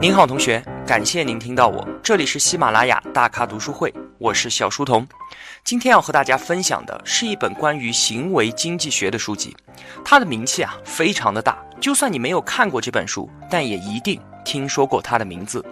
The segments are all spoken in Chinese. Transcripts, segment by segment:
您好，同学，感谢您听到我，这里是喜马拉雅大咖读书会，我是小书童。今天要和大家分享的是一本关于行为经济学的书籍，它的名气啊非常的大，就算你没有看过这本书，但也一定听说过它的名字。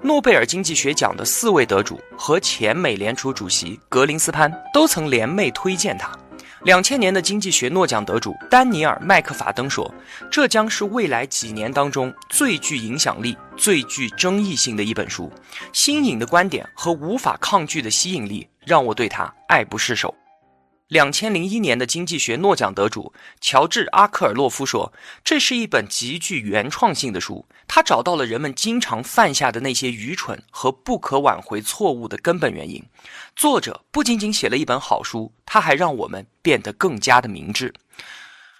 诺贝尔经济学奖的四位得主和前美联储主席格林斯潘都曾联袂推荐它。两千年的经济学诺奖得主丹尼尔·麦克法登说：“这将是未来几年当中最具影响力、最具争议性的一本书。新颖的观点和无法抗拒的吸引力，让我对它爱不释手。”两千零一年的经济学诺奖得主乔治·阿克尔洛夫说：“这是一本极具原创性的书，他找到了人们经常犯下的那些愚蠢和不可挽回错误的根本原因。作者不仅仅写了一本好书，他还让我们变得更加的明智。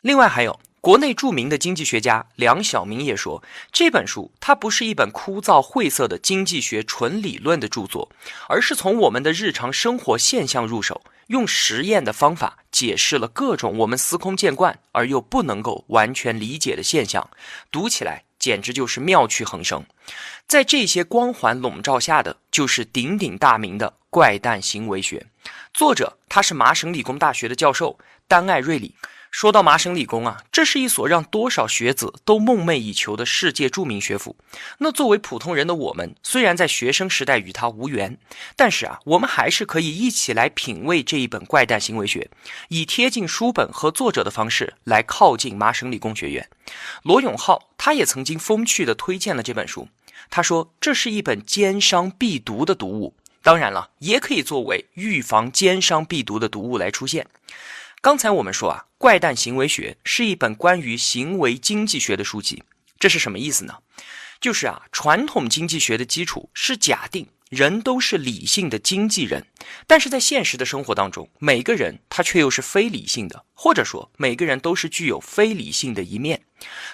另外，还有国内著名的经济学家梁晓明也说，这本书它不是一本枯燥晦涩的经济学纯理论的著作，而是从我们的日常生活现象入手。”用实验的方法解释了各种我们司空见惯而又不能够完全理解的现象，读起来简直就是妙趣横生。在这些光环笼罩下的，就是鼎鼎大名的怪诞行为学。作者他是麻省理工大学的教授丹·艾瑞里。说到麻省理工啊，这是一所让多少学子都梦寐以求的世界著名学府。那作为普通人的我们，虽然在学生时代与它无缘，但是啊，我们还是可以一起来品味这一本怪诞行为学，以贴近书本和作者的方式来靠近麻省理工学院。罗永浩他也曾经风趣地推荐了这本书，他说这是一本奸商必读的读物。当然了，也可以作为预防奸商必读的读物来出现。刚才我们说啊，《怪诞行为学》是一本关于行为经济学的书籍，这是什么意思呢？就是啊，传统经济学的基础是假定。人都是理性的经纪人，但是在现实的生活当中，每个人他却又是非理性的，或者说每个人都是具有非理性的一面。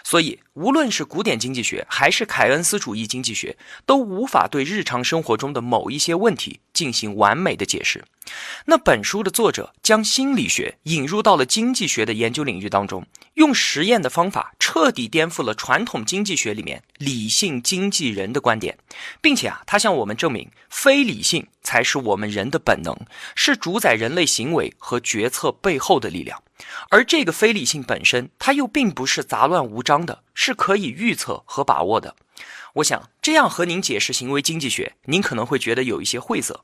所以，无论是古典经济学还是凯恩斯主义经济学，都无法对日常生活中的某一些问题进行完美的解释。那本书的作者将心理学引入到了经济学的研究领域当中，用实验的方法彻底颠覆了传统经济学里面理性经纪人的观点，并且啊，他向我们证明，非理性才是我们人的本能，是主宰人类行为和决策背后的力量。而这个非理性本身，它又并不是杂乱无章的，是可以预测和把握的。我想这样和您解释行为经济学，您可能会觉得有一些晦涩。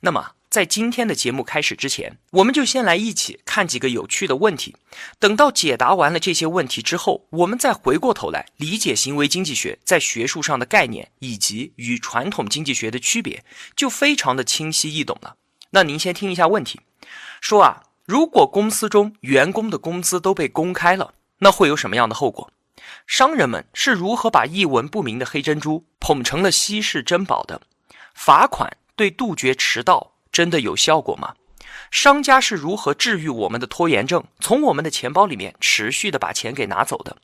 那么，在今天的节目开始之前，我们就先来一起看几个有趣的问题。等到解答完了这些问题之后，我们再回过头来理解行为经济学在学术上的概念以及与传统经济学的区别，就非常的清晰易懂了。那您先听一下问题，说啊。如果公司中员工的工资都被公开了，那会有什么样的后果？商人们是如何把一文不名的黑珍珠捧成了稀世珍宝的？罚款对杜绝迟到真的有效果吗？商家是如何治愈我们的拖延症，从我们的钱包里面持续的把钱给拿走的？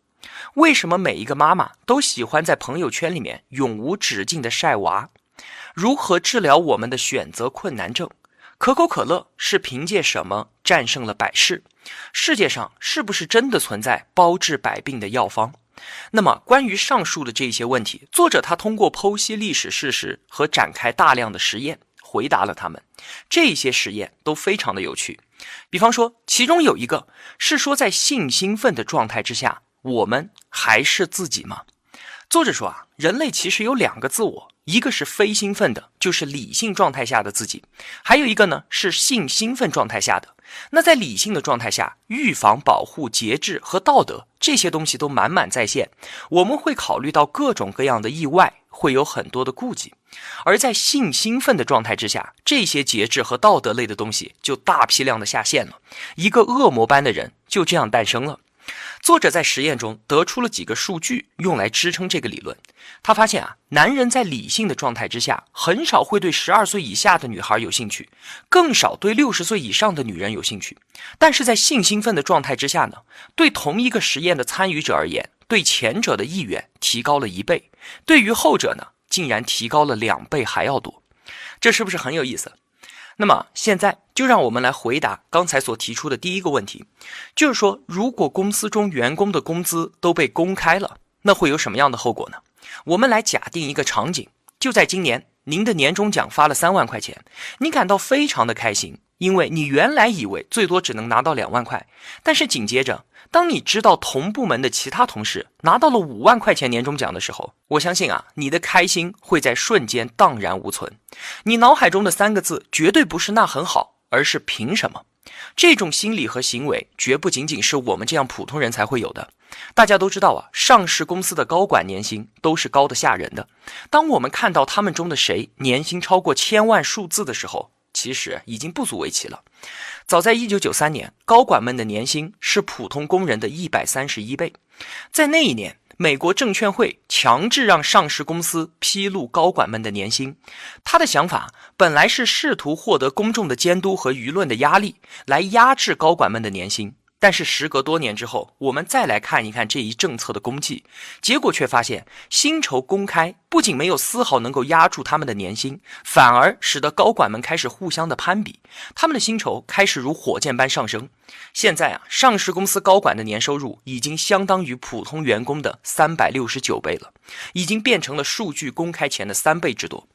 为什么每一个妈妈都喜欢在朋友圈里面永无止境的晒娃？如何治疗我们的选择困难症？可口可乐是凭借什么战胜了百事？世界上是不是真的存在包治百病的药方？那么，关于上述的这些问题，作者他通过剖析历史事实和展开大量的实验，回答了他们。这些实验都非常的有趣。比方说，其中有一个是说，在性兴奋的状态之下，我们还是自己吗？作者说啊，人类其实有两个自我。一个是非兴奋的，就是理性状态下的自己；还有一个呢是性兴奋状态下的。那在理性的状态下，预防、保护、节制和道德这些东西都满满在线。我们会考虑到各种各样的意外，会有很多的顾忌；而在性兴奋的状态之下，这些节制和道德类的东西就大批量的下线了。一个恶魔般的人就这样诞生了。作者在实验中得出了几个数据，用来支撑这个理论。他发现啊，男人在理性的状态之下，很少会对十二岁以下的女孩有兴趣，更少对六十岁以上的女人有兴趣。但是在性兴奋的状态之下呢，对同一个实验的参与者而言，对前者的意愿提高了一倍，对于后者呢，竟然提高了两倍还要多。这是不是很有意思？那么现在就让我们来回答刚才所提出的第一个问题，就是说，如果公司中员工的工资都被公开了，那会有什么样的后果呢？我们来假定一个场景，就在今年，您的年终奖发了三万块钱，你感到非常的开心，因为你原来以为最多只能拿到两万块，但是紧接着，当你知道同部门的其他同事拿到了五万块钱年终奖的时候，我相信啊，你的开心会在瞬间荡然无存，你脑海中的三个字绝对不是那很好，而是凭什么？这种心理和行为绝不仅仅是我们这样普通人才会有的。大家都知道啊，上市公司的高管年薪都是高的吓人的。当我们看到他们中的谁年薪超过千万数字的时候，其实已经不足为奇了。早在一九九三年，高管们的年薪是普通工人的一百三十一倍。在那一年。美国证券会强制让上市公司披露高管们的年薪，他的想法本来是试图获得公众的监督和舆论的压力，来压制高管们的年薪。但是时隔多年之后，我们再来看一看这一政策的功绩，结果却发现，薪酬公开不仅没有丝毫能够压住他们的年薪，反而使得高管们开始互相的攀比，他们的薪酬开始如火箭般上升。现在啊，上市公司高管的年收入已经相当于普通员工的三百六十九倍了，已经变成了数据公开前的三倍之多。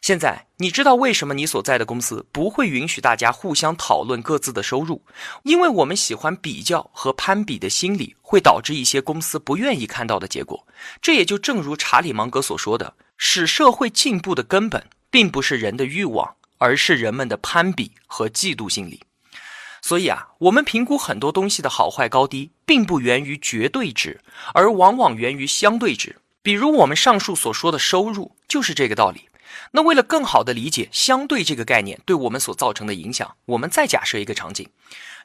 现在你知道为什么你所在的公司不会允许大家互相讨论各自的收入？因为我们喜欢比较和攀比的心理会导致一些公司不愿意看到的结果。这也就正如查理芒格所说的，使社会进步的根本并不是人的欲望，而是人们的攀比和嫉妒心理。所以啊，我们评估很多东西的好坏高低，并不源于绝对值，而往往源于相对值。比如我们上述所说的收入，就是这个道理。那为了更好的理解相对这个概念对我们所造成的影响，我们再假设一个场景：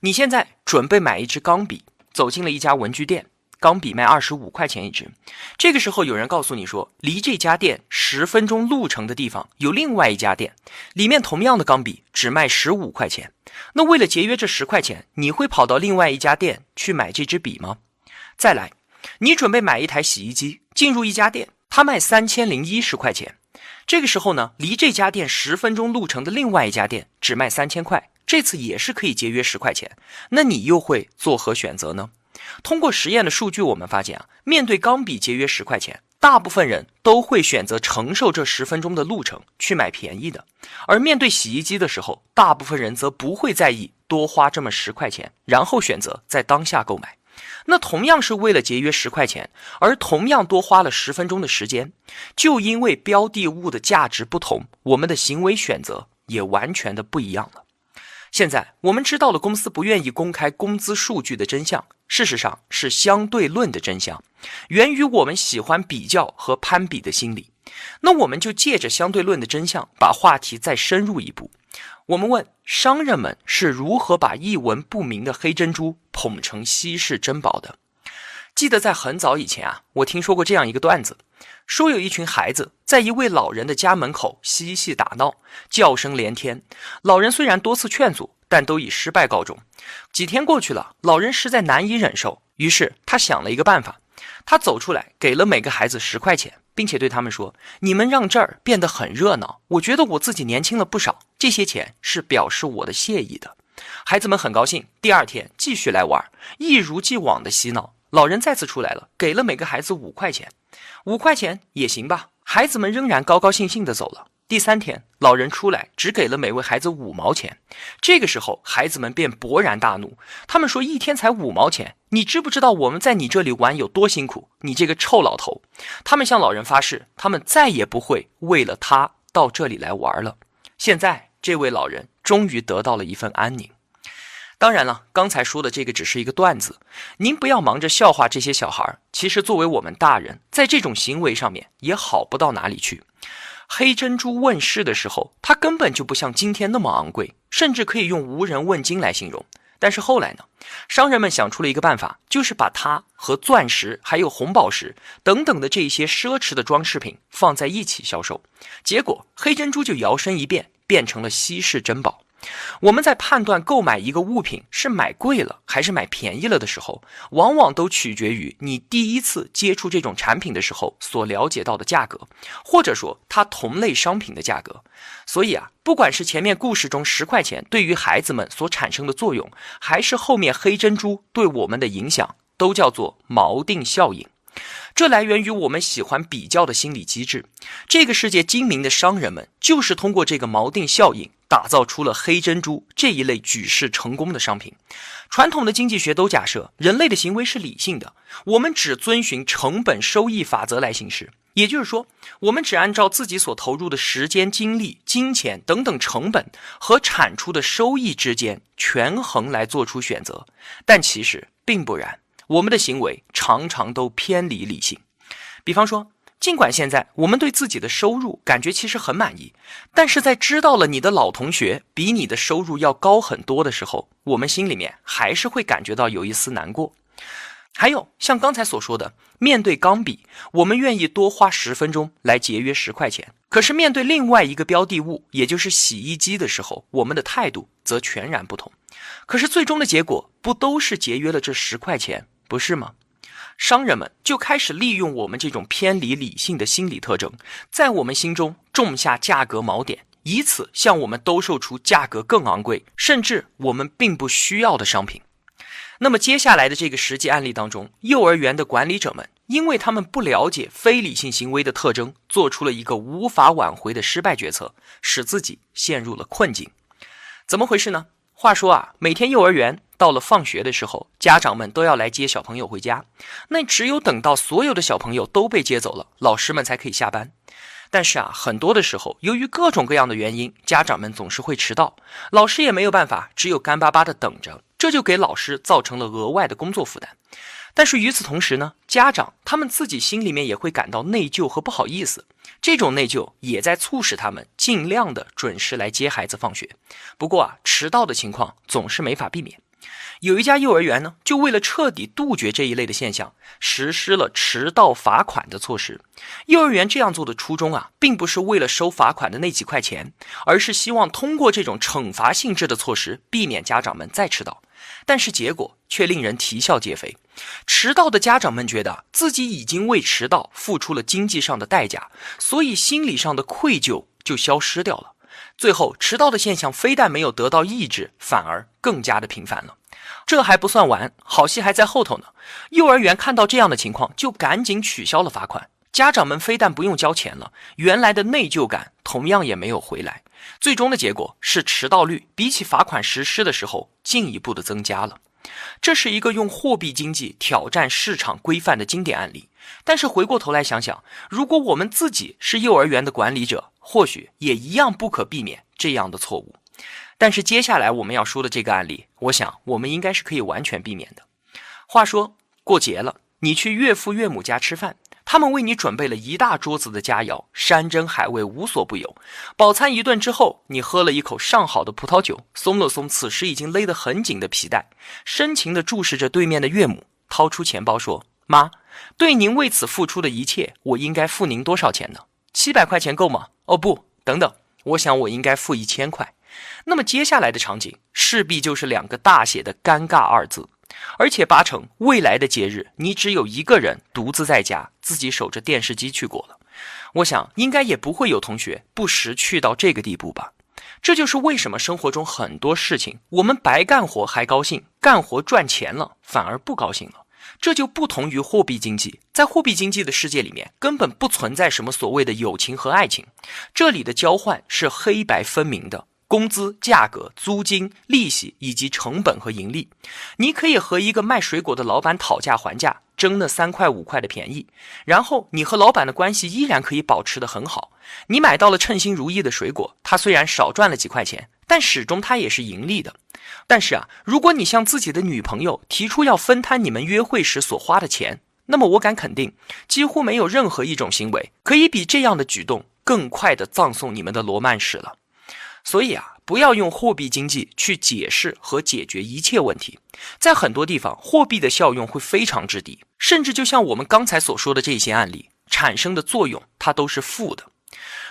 你现在准备买一支钢笔，走进了一家文具店，钢笔卖二十五块钱一支。这个时候有人告诉你说，离这家店十分钟路程的地方有另外一家店，里面同样的钢笔只卖十五块钱。那为了节约这十块钱，你会跑到另外一家店去买这支笔吗？再来，你准备买一台洗衣机，进入一家店，它卖三千零一十块钱。这个时候呢，离这家店十分钟路程的另外一家店只卖三千块，这次也是可以节约十块钱。那你又会作何选择呢？通过实验的数据，我们发现啊，面对钢笔节约十块钱，大部分人都会选择承受这十分钟的路程去买便宜的；而面对洗衣机的时候，大部分人则不会在意多花这么十块钱，然后选择在当下购买。那同样是为了节约十块钱，而同样多花了十分钟的时间，就因为标的物的价值不同，我们的行为选择也完全的不一样了。现在我们知道了公司不愿意公开工资数据的真相，事实上是相对论的真相，源于我们喜欢比较和攀比的心理。那我们就借着相对论的真相，把话题再深入一步。我们问商人们是如何把一文不名的黑珍珠捧成稀世珍宝的？记得在很早以前啊，我听说过这样一个段子，说有一群孩子在一位老人的家门口嬉戏打闹，叫声连天。老人虽然多次劝阻，但都以失败告终。几天过去了，老人实在难以忍受，于是他想了一个办法，他走出来，给了每个孩子十块钱。并且对他们说：“你们让这儿变得很热闹，我觉得我自己年轻了不少。这些钱是表示我的谢意的。”孩子们很高兴，第二天继续来玩，一如既往的嬉闹。老人再次出来了，给了每个孩子五块钱，五块钱也行吧。孩子们仍然高高兴兴地走了。第三天，老人出来，只给了每位孩子五毛钱。这个时候，孩子们便勃然大怒。他们说：“一天才五毛钱，你知不知道我们在你这里玩有多辛苦？你这个臭老头！”他们向老人发誓，他们再也不会为了他到这里来玩了。现在，这位老人终于得到了一份安宁。当然了，刚才说的这个只是一个段子，您不要忙着笑话这些小孩。其实，作为我们大人，在这种行为上面也好不到哪里去。黑珍珠问世的时候，它根本就不像今天那么昂贵，甚至可以用无人问津来形容。但是后来呢，商人们想出了一个办法，就是把它和钻石、还有红宝石等等的这些奢侈的装饰品放在一起销售，结果黑珍珠就摇身一变，变成了稀世珍宝。我们在判断购买一个物品是买贵了还是买便宜了的时候，往往都取决于你第一次接触这种产品的时候所了解到的价格，或者说它同类商品的价格。所以啊，不管是前面故事中十块钱对于孩子们所产生的作用，还是后面黑珍珠对我们的影响，都叫做锚定效应。这来源于我们喜欢比较的心理机制。这个世界精明的商人们就是通过这个锚定效应，打造出了黑珍珠这一类举世成功的商品。传统的经济学都假设人类的行为是理性的，我们只遵循成本收益法则来行事。也就是说，我们只按照自己所投入的时间、精力、金钱等等成本和产出的收益之间权衡来做出选择。但其实并不然，我们的行为常常都偏离理性。比方说，尽管现在我们对自己的收入感觉其实很满意，但是在知道了你的老同学比你的收入要高很多的时候，我们心里面还是会感觉到有一丝难过。还有像刚才所说的，面对钢笔，我们愿意多花十分钟来节约十块钱；可是面对另外一个标的物，也就是洗衣机的时候，我们的态度则全然不同。可是最终的结果不都是节约了这十块钱，不是吗？商人们就开始利用我们这种偏离理性的心理特征，在我们心中种下价格锚点，以此向我们兜售出价格更昂贵，甚至我们并不需要的商品。那么接下来的这个实际案例当中，幼儿园的管理者们，因为他们不了解非理性行为的特征，做出了一个无法挽回的失败决策，使自己陷入了困境。怎么回事呢？话说啊，每天幼儿园到了放学的时候，家长们都要来接小朋友回家。那只有等到所有的小朋友都被接走了，老师们才可以下班。但是啊，很多的时候，由于各种各样的原因，家长们总是会迟到，老师也没有办法，只有干巴巴的等着。这就给老师造成了额外的工作负担，但是与此同时呢，家长他们自己心里面也会感到内疚和不好意思，这种内疚也在促使他们尽量的准时来接孩子放学。不过啊，迟到的情况总是没法避免。有一家幼儿园呢，就为了彻底杜绝这一类的现象，实施了迟到罚款的措施。幼儿园这样做的初衷啊，并不是为了收罚款的那几块钱，而是希望通过这种惩罚性质的措施，避免家长们再迟到。但是结果却令人啼笑皆非。迟到的家长们觉得自己已经为迟到付出了经济上的代价，所以心理上的愧疚就消失掉了。最后，迟到的现象非但没有得到抑制，反而更加的频繁了。这还不算完，好戏还在后头呢。幼儿园看到这样的情况，就赶紧取消了罚款。家长们非但不用交钱了，原来的内疚感同样也没有回来。最终的结果是，迟到率比起罚款实施的时候进一步的增加了。这是一个用货币经济挑战市场规范的经典案例。但是回过头来想想，如果我们自己是幼儿园的管理者，或许也一样不可避免这样的错误。但是接下来我们要说的这个案例，我想我们应该是可以完全避免的。话说过节了，你去岳父岳母家吃饭，他们为你准备了一大桌子的佳肴，山珍海味无所不有。饱餐一顿之后，你喝了一口上好的葡萄酒，松了松此时已经勒得很紧的皮带，深情地注视着对面的岳母，掏出钱包说：“妈，对您为此付出的一切，我应该付您多少钱呢？七百块钱够吗？哦不，等等，我想我应该付一千块。”那么接下来的场景势必就是两个大写的“尴尬”二字，而且八成未来的节日你只有一个人独自在家，自己守着电视机去过了。我想应该也不会有同学不识趣到这个地步吧。这就是为什么生活中很多事情我们白干活还高兴，干活赚钱了反而不高兴了。这就不同于货币经济，在货币经济的世界里面根本不存在什么所谓的友情和爱情，这里的交换是黑白分明的。工资、价格、租金、利息以及成本和盈利，你可以和一个卖水果的老板讨价还价，争那三块五块的便宜，然后你和老板的关系依然可以保持的很好。你买到了称心如意的水果，他虽然少赚了几块钱，但始终他也是盈利的。但是啊，如果你向自己的女朋友提出要分摊你们约会时所花的钱，那么我敢肯定，几乎没有任何一种行为可以比这样的举动更快的葬送你们的罗曼史了。所以啊，不要用货币经济去解释和解决一切问题。在很多地方，货币的效用会非常之低，甚至就像我们刚才所说的这些案例产生的作用，它都是负的。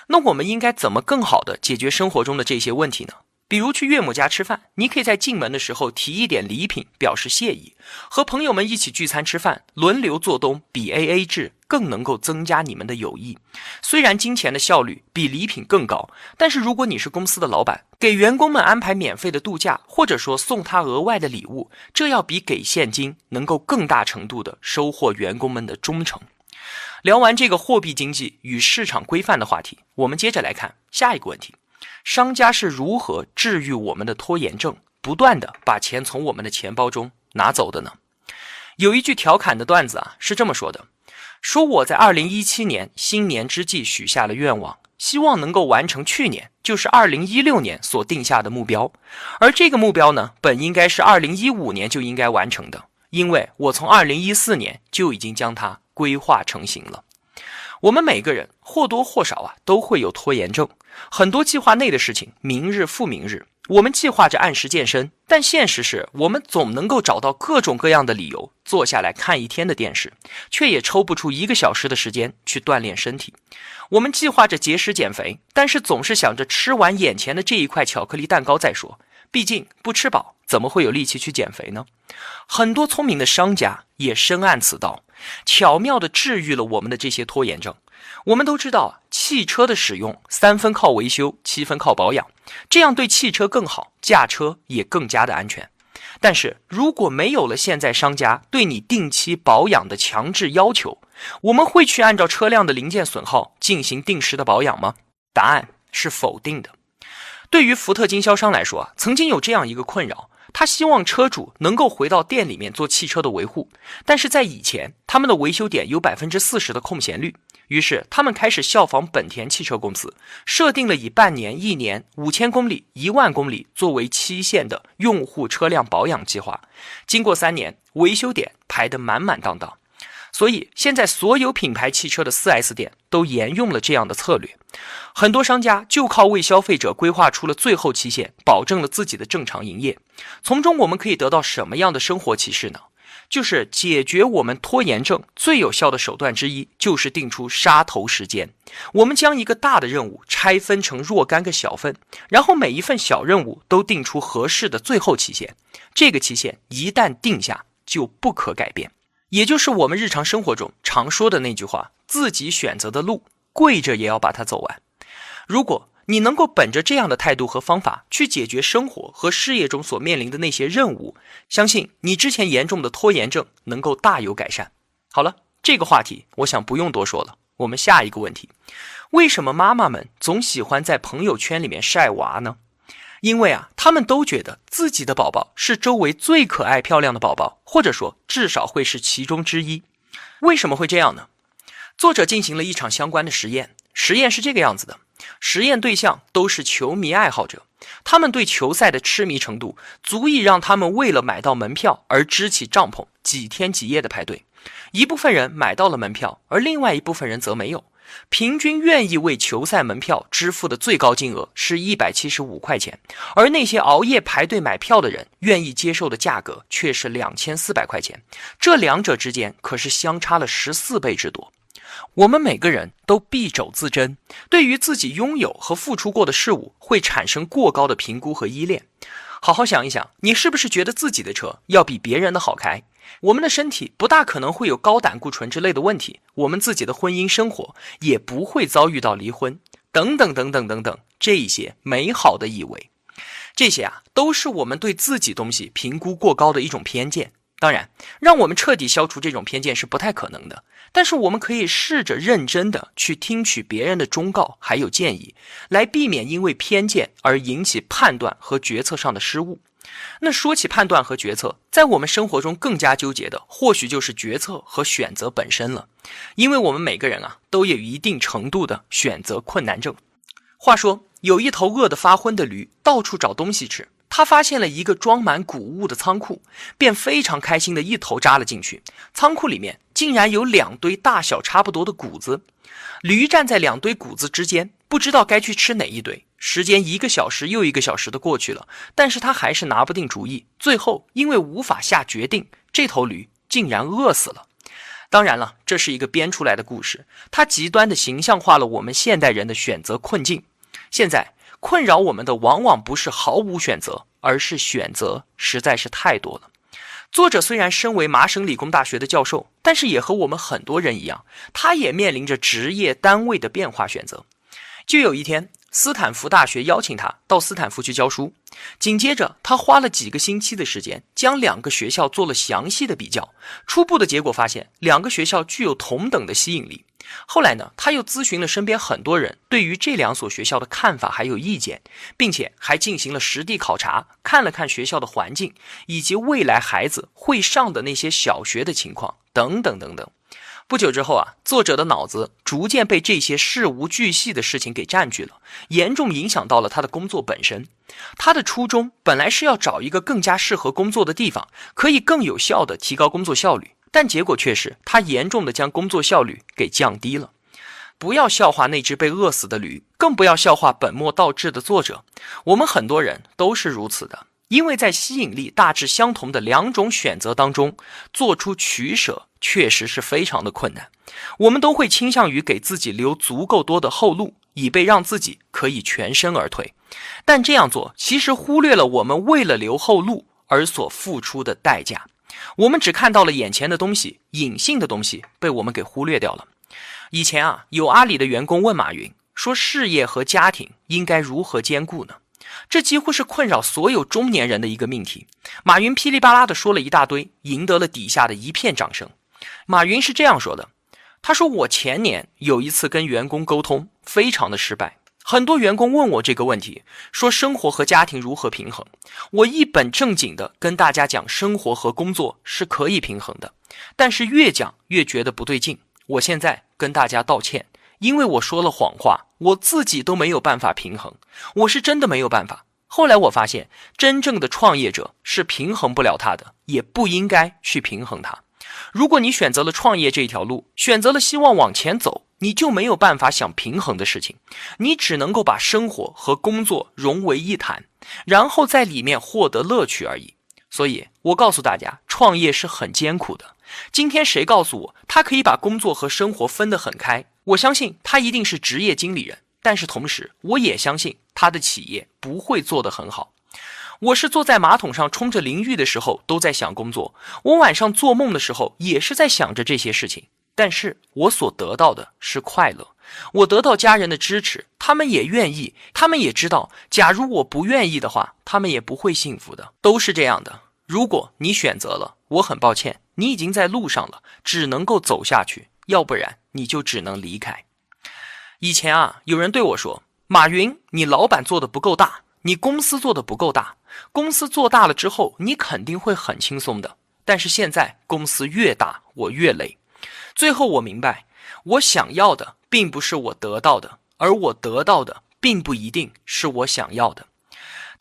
那我们应该怎么更好的解决生活中的这些问题呢？比如去岳母家吃饭，你可以在进门的时候提一点礼品表示谢意；和朋友们一起聚餐吃饭，轮流做东，比 A A 制更能够增加你们的友谊。虽然金钱的效率比礼品更高，但是如果你是公司的老板，给员工们安排免费的度假，或者说送他额外的礼物，这要比给现金能够更大程度的收获员工们的忠诚。聊完这个货币经济与市场规范的话题，我们接着来看下一个问题。商家是如何治愈我们的拖延症，不断的把钱从我们的钱包中拿走的呢？有一句调侃的段子啊，是这么说的：说我在二零一七年新年之际许下了愿望，希望能够完成去年，就是二零一六年所定下的目标。而这个目标呢，本应该是二零一五年就应该完成的，因为我从二零一四年就已经将它规划成型了。我们每个人或多或少啊都会有拖延症，很多计划内的事情明日复明日。我们计划着按时健身，但现实是我们总能够找到各种各样的理由坐下来看一天的电视，却也抽不出一个小时的时间去锻炼身体。我们计划着节食减肥，但是总是想着吃完眼前的这一块巧克力蛋糕再说，毕竟不吃饱怎么会有力气去减肥呢？很多聪明的商家也深谙此道。巧妙地治愈了我们的这些拖延症。我们都知道，汽车的使用三分靠维修，七分靠保养，这样对汽车更好，驾车也更加的安全。但是如果没有了现在商家对你定期保养的强制要求，我们会去按照车辆的零件损耗进行定时的保养吗？答案是否定的。对于福特经销商来说，曾经有这样一个困扰。他希望车主能够回到店里面做汽车的维护，但是在以前，他们的维修点有百分之四十的空闲率，于是他们开始效仿本田汽车公司，设定了以半年、一年、五千公里、一万公里作为期限的用户车辆保养计划。经过三年，维修点排得满满当当。所以现在所有品牌汽车的 4S 店都沿用了这样的策略，很多商家就靠为消费者规划出了最后期限，保证了自己的正常营业。从中我们可以得到什么样的生活启示呢？就是解决我们拖延症最有效的手段之一，就是定出杀头时间。我们将一个大的任务拆分成若干个小份，然后每一份小任务都定出合适的最后期限。这个期限一旦定下，就不可改变。也就是我们日常生活中常说的那句话：自己选择的路，跪着也要把它走完。如果你能够本着这样的态度和方法去解决生活和事业中所面临的那些任务，相信你之前严重的拖延症能够大有改善。好了，这个话题我想不用多说了。我们下一个问题：为什么妈妈们总喜欢在朋友圈里面晒娃呢？因为啊，他们都觉得自己的宝宝是周围最可爱漂亮的宝宝，或者说至少会是其中之一。为什么会这样呢？作者进行了一场相关的实验，实验是这个样子的：实验对象都是球迷爱好者，他们对球赛的痴迷程度足以让他们为了买到门票而支起帐篷，几天几夜的排队。一部分人买到了门票，而另外一部分人则没有。平均愿意为球赛门票支付的最高金额是一百七十五块钱，而那些熬夜排队买票的人愿意接受的价格却是两千四百块钱，这两者之间可是相差了十四倍之多。我们每个人都敝帚自珍，对于自己拥有和付出过的事物会产生过高的评估和依恋。好好想一想，你是不是觉得自己的车要比别人的好开？我们的身体不大可能会有高胆固醇之类的问题，我们自己的婚姻生活也不会遭遇到离婚，等等等等等等，这一些美好的以为，这些啊都是我们对自己东西评估过高的一种偏见。当然，让我们彻底消除这种偏见是不太可能的，但是我们可以试着认真的去听取别人的忠告还有建议，来避免因为偏见而引起判断和决策上的失误。那说起判断和决策，在我们生活中更加纠结的，或许就是决策和选择本身了。因为我们每个人啊，都有一定程度的选择困难症。话说，有一头饿得发昏的驴，到处找东西吃。他发现了一个装满谷物的仓库，便非常开心的一头扎了进去。仓库里面竟然有两堆大小差不多的谷子。驴站在两堆谷子之间，不知道该去吃哪一堆。时间一个小时又一个小时的过去了，但是他还是拿不定主意。最后，因为无法下决定，这头驴竟然饿死了。当然了，这是一个编出来的故事，它极端的形象化了我们现代人的选择困境。现在，困扰我们的往往不是毫无选择，而是选择实在是太多了。作者虽然身为麻省理工大学的教授，但是也和我们很多人一样，他也面临着职业单位的变化选择。就有一天，斯坦福大学邀请他到斯坦福去教书，紧接着他花了几个星期的时间，将两个学校做了详细的比较，初步的结果发现，两个学校具有同等的吸引力。后来呢，他又咨询了身边很多人对于这两所学校的看法还有意见，并且还进行了实地考察，看了看学校的环境以及未来孩子会上的那些小学的情况等等等等。不久之后啊，作者的脑子逐渐被这些事无巨细的事情给占据了，严重影响到了他的工作本身。他的初衷本来是要找一个更加适合工作的地方，可以更有效地提高工作效率。但结果却是，他严重的将工作效率给降低了。不要笑话那只被饿死的驴，更不要笑话本末倒置的作者。我们很多人都是如此的，因为在吸引力大致相同的两种选择当中，做出取舍确实是非常的困难。我们都会倾向于给自己留足够多的后路，以备让自己可以全身而退。但这样做其实忽略了我们为了留后路而所付出的代价。我们只看到了眼前的东西，隐性的东西被我们给忽略掉了。以前啊，有阿里的员工问马云说：“事业和家庭应该如何兼顾呢？”这几乎是困扰所有中年人的一个命题。马云噼里啪啦的说了一大堆，赢得了底下的一片掌声。马云是这样说的：“他说我前年有一次跟员工沟通，非常的失败。”很多员工问我这个问题，说生活和家庭如何平衡？我一本正经的跟大家讲，生活和工作是可以平衡的。但是越讲越觉得不对劲。我现在跟大家道歉，因为我说了谎话，我自己都没有办法平衡，我是真的没有办法。后来我发现，真正的创业者是平衡不了他的，也不应该去平衡它。如果你选择了创业这条路，选择了希望往前走。你就没有办法想平衡的事情，你只能够把生活和工作融为一谈，然后在里面获得乐趣而已。所以，我告诉大家，创业是很艰苦的。今天谁告诉我他可以把工作和生活分得很开？我相信他一定是职业经理人。但是同时，我也相信他的企业不会做得很好。我是坐在马桶上冲着淋浴的时候都在想工作，我晚上做梦的时候也是在想着这些事情。但是我所得到的是快乐，我得到家人的支持，他们也愿意，他们也知道，假如我不愿意的话，他们也不会幸福的，都是这样的。如果你选择了，我很抱歉，你已经在路上了，只能够走下去，要不然你就只能离开。以前啊，有人对我说：“马云，你老板做的不够大，你公司做的不够大，公司做大了之后，你肯定会很轻松的。”但是现在公司越大，我越累。最后我明白，我想要的并不是我得到的，而我得到的并不一定是我想要的。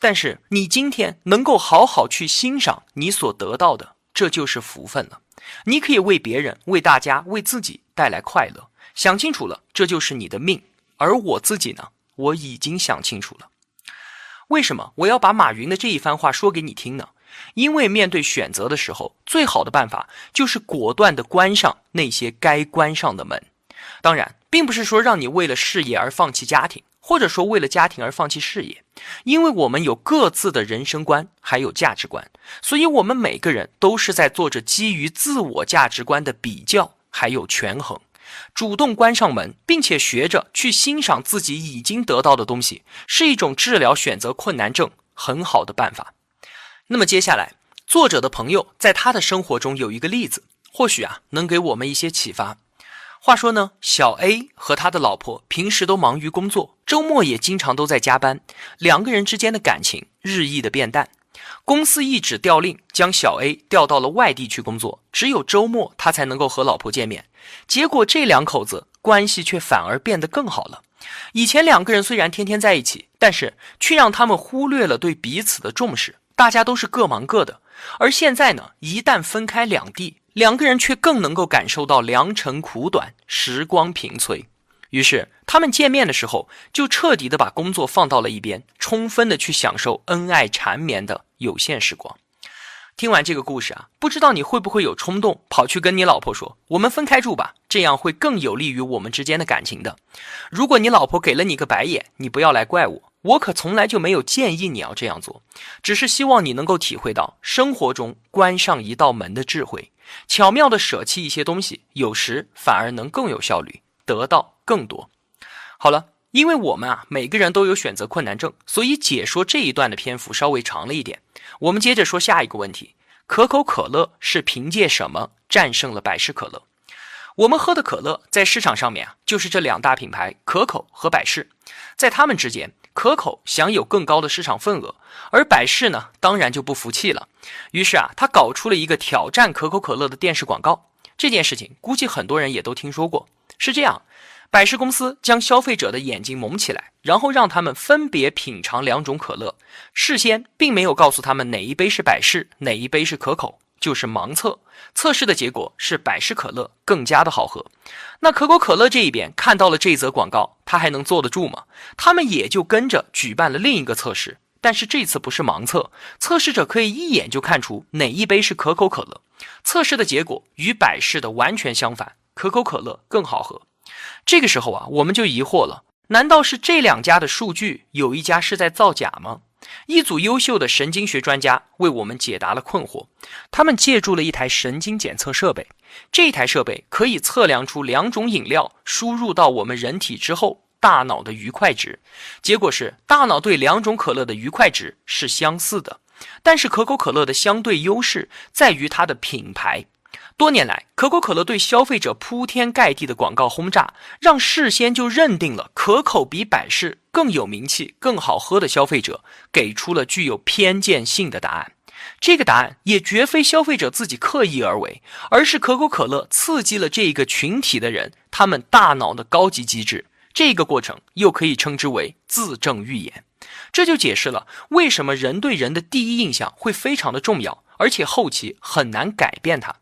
但是你今天能够好好去欣赏你所得到的，这就是福分了。你可以为别人、为大家、为自己带来快乐。想清楚了，这就是你的命。而我自己呢，我已经想清楚了。为什么我要把马云的这一番话说给你听呢？因为面对选择的时候，最好的办法就是果断的关上那些该关上的门。当然，并不是说让你为了事业而放弃家庭，或者说为了家庭而放弃事业。因为我们有各自的人生观，还有价值观，所以我们每个人都是在做着基于自我价值观的比较，还有权衡。主动关上门，并且学着去欣赏自己已经得到的东西，是一种治疗选择困难症很好的办法。那么接下来，作者的朋友在他的生活中有一个例子，或许啊能给我们一些启发。话说呢，小 A 和他的老婆平时都忙于工作，周末也经常都在加班，两个人之间的感情日益的变淡。公司一纸调令，将小 A 调到了外地去工作，只有周末他才能够和老婆见面。结果这两口子关系却反而变得更好了。以前两个人虽然天天在一起，但是却让他们忽略了对彼此的重视。大家都是各忙各的，而现在呢，一旦分开两地，两个人却更能够感受到良辰苦短，时光平催。于是他们见面的时候，就彻底的把工作放到了一边，充分的去享受恩爱缠绵的有限时光。听完这个故事啊，不知道你会不会有冲动跑去跟你老婆说：“我们分开住吧，这样会更有利于我们之间的感情的。”如果你老婆给了你个白眼，你不要来怪我。我可从来就没有建议你要这样做，只是希望你能够体会到生活中关上一道门的智慧，巧妙的舍弃一些东西，有时反而能更有效率，得到更多。好了，因为我们啊每个人都有选择困难症，所以解说这一段的篇幅稍微长了一点。我们接着说下一个问题：可口可乐是凭借什么战胜了百事可乐？我们喝的可乐在市场上面啊，就是这两大品牌可口和百事，在他们之间，可口享有更高的市场份额，而百事呢，当然就不服气了。于是啊，他搞出了一个挑战可口可乐的电视广告。这件事情估计很多人也都听说过。是这样，百事公司将消费者的眼睛蒙起来，然后让他们分别品尝两种可乐，事先并没有告诉他们哪一杯是百事，哪一杯是可口。就是盲测，测试的结果是百事可乐更加的好喝。那可口可乐这一边看到了这则广告，他还能坐得住吗？他们也就跟着举办了另一个测试，但是这次不是盲测，测试者可以一眼就看出哪一杯是可口可乐。测试的结果与百事的完全相反，可口可乐更好喝。这个时候啊，我们就疑惑了：难道是这两家的数据有一家是在造假吗？一组优秀的神经学专家为我们解答了困惑。他们借助了一台神经检测设备，这台设备可以测量出两种饮料输入到我们人体之后大脑的愉快值。结果是，大脑对两种可乐的愉快值是相似的。但是可口可乐的相对优势在于它的品牌。多年来，可口可乐对消费者铺天盖地的广告轰炸，让事先就认定了可口比百事更有名气、更好喝的消费者给出了具有偏见性的答案。这个答案也绝非消费者自己刻意而为，而是可口可乐刺激了这一个群体的人他们大脑的高级机制。这个过程又可以称之为自证预言。这就解释了为什么人对人的第一印象会非常的重要，而且后期很难改变它。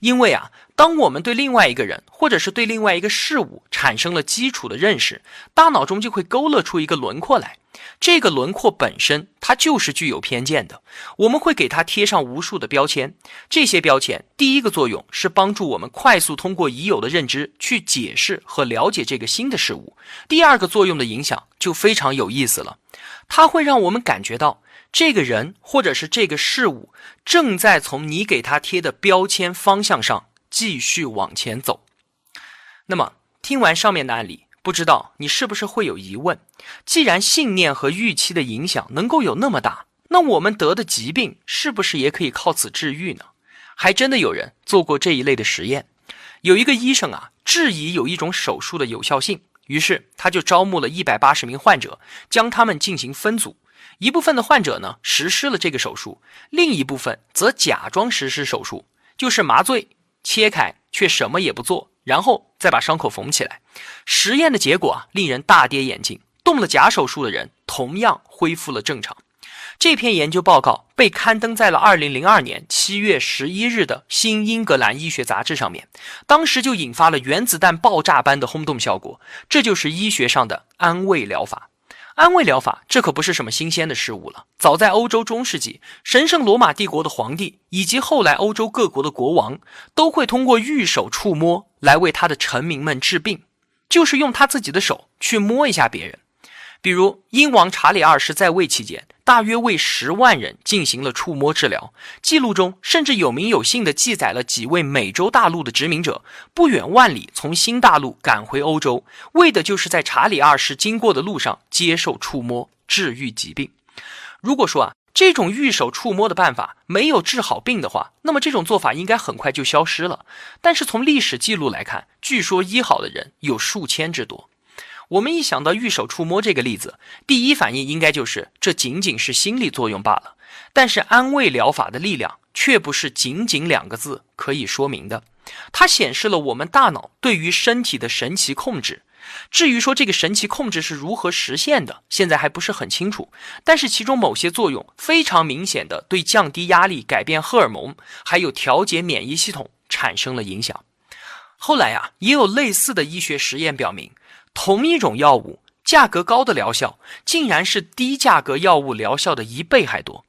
因为啊，当我们对另外一个人或者是对另外一个事物产生了基础的认识，大脑中就会勾勒出一个轮廓来。这个轮廓本身它就是具有偏见的，我们会给它贴上无数的标签。这些标签第一个作用是帮助我们快速通过已有的认知去解释和了解这个新的事物。第二个作用的影响就非常有意思了，它会让我们感觉到。这个人或者是这个事物正在从你给他贴的标签方向上继续往前走。那么，听完上面的案例，不知道你是不是会有疑问？既然信念和预期的影响能够有那么大，那我们得的疾病是不是也可以靠此治愈呢？还真的有人做过这一类的实验。有一个医生啊，质疑有一种手术的有效性，于是他就招募了一百八十名患者，将他们进行分组。一部分的患者呢实施了这个手术，另一部分则假装实施手术，就是麻醉、切开，却什么也不做，然后再把伤口缝起来。实验的结果啊，令人大跌眼镜，动了假手术的人同样恢复了正常。这篇研究报告被刊登在了二零零二年七月十一日的《新英格兰医学杂志》上面，当时就引发了原子弹爆炸般的轰动效果。这就是医学上的安慰疗法。安慰疗法，这可不是什么新鲜的事物了。早在欧洲中世纪，神圣罗马帝国的皇帝以及后来欧洲各国的国王，都会通过玉手触摸来为他的臣民们治病，就是用他自己的手去摸一下别人。比如，英王查理二世在位期间，大约为十万人进行了触摸治疗。记录中甚至有名有姓的记载了几位美洲大陆的殖民者不远万里从新大陆赶回欧洲，为的就是在查理二世经过的路上接受触摸治愈疾病。如果说啊，这种玉手触摸的办法没有治好病的话，那么这种做法应该很快就消失了。但是从历史记录来看，据说医好的人有数千之多。我们一想到玉手触摸这个例子，第一反应应该就是这仅仅是心理作用罢了。但是安慰疗法的力量却不是仅仅两个字可以说明的，它显示了我们大脑对于身体的神奇控制。至于说这个神奇控制是如何实现的，现在还不是很清楚。但是其中某些作用非常明显的对降低压力、改变荷尔蒙，还有调节免疫系统产生了影响。后来呀，也有类似的医学实验表明。同一种药物，价格高的疗效竟然是低价格药物疗效的一倍还多。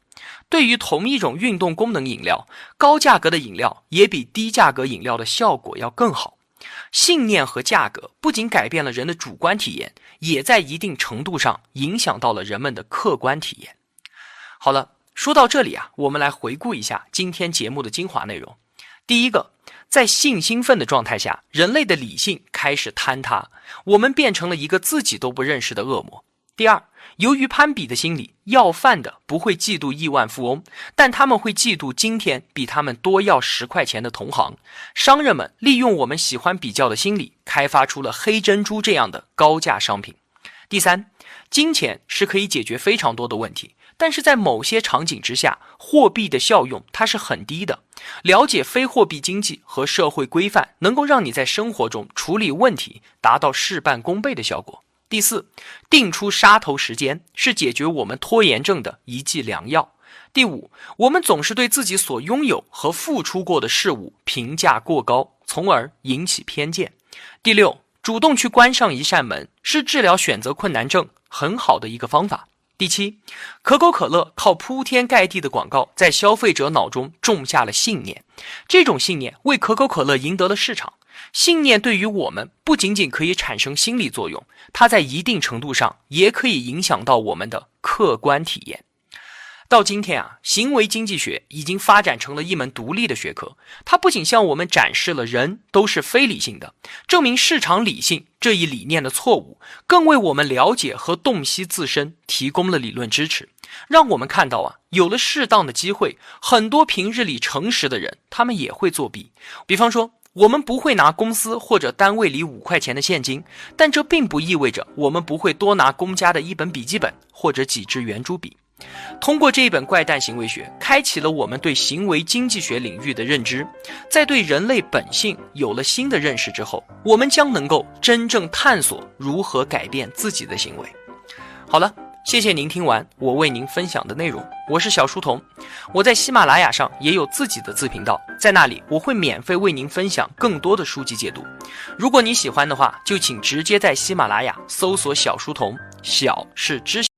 对于同一种运动功能饮料，高价格的饮料也比低价格饮料的效果要更好。信念和价格不仅改变了人的主观体验，也在一定程度上影响到了人们的客观体验。好了，说到这里啊，我们来回顾一下今天节目的精华内容。第一个，在性兴奋的状态下，人类的理性开始坍塌，我们变成了一个自己都不认识的恶魔。第二，由于攀比的心理，要饭的不会嫉妒亿万富翁，但他们会嫉妒今天比他们多要十块钱的同行。商人们利用我们喜欢比较的心理，开发出了黑珍珠这样的高价商品。第三，金钱是可以解决非常多的问题，但是在某些场景之下，货币的效用它是很低的。了解非货币经济和社会规范，能够让你在生活中处理问题，达到事半功倍的效果。第四，定出杀头时间是解决我们拖延症的一剂良药。第五，我们总是对自己所拥有和付出过的事物评价过高，从而引起偏见。第六，主动去关上一扇门是治疗选择困难症很好的一个方法。第七，可口可乐靠铺天盖地的广告在消费者脑中种下了信念，这种信念为可口可乐赢得了市场。信念对于我们不仅仅可以产生心理作用，它在一定程度上也可以影响到我们的客观体验。到今天啊，行为经济学已经发展成了一门独立的学科，它不仅向我们展示了人都是非理性的，证明市场理性这一理念的错误，更为我们了解和洞悉自身提供了理论支持，让我们看到啊，有了适当的机会，很多平日里诚实的人，他们也会作弊，比方说。我们不会拿公司或者单位里五块钱的现金，但这并不意味着我们不会多拿公家的一本笔记本或者几支圆珠笔。通过这一本怪诞行为学，开启了我们对行为经济学领域的认知。在对人类本性有了新的认识之后，我们将能够真正探索如何改变自己的行为。好了。谢谢您听完我为您分享的内容，我是小书童，我在喜马拉雅上也有自己的自频道，在那里我会免费为您分享更多的书籍解读。如果你喜欢的话，就请直接在喜马拉雅搜索“小书童”，小是知。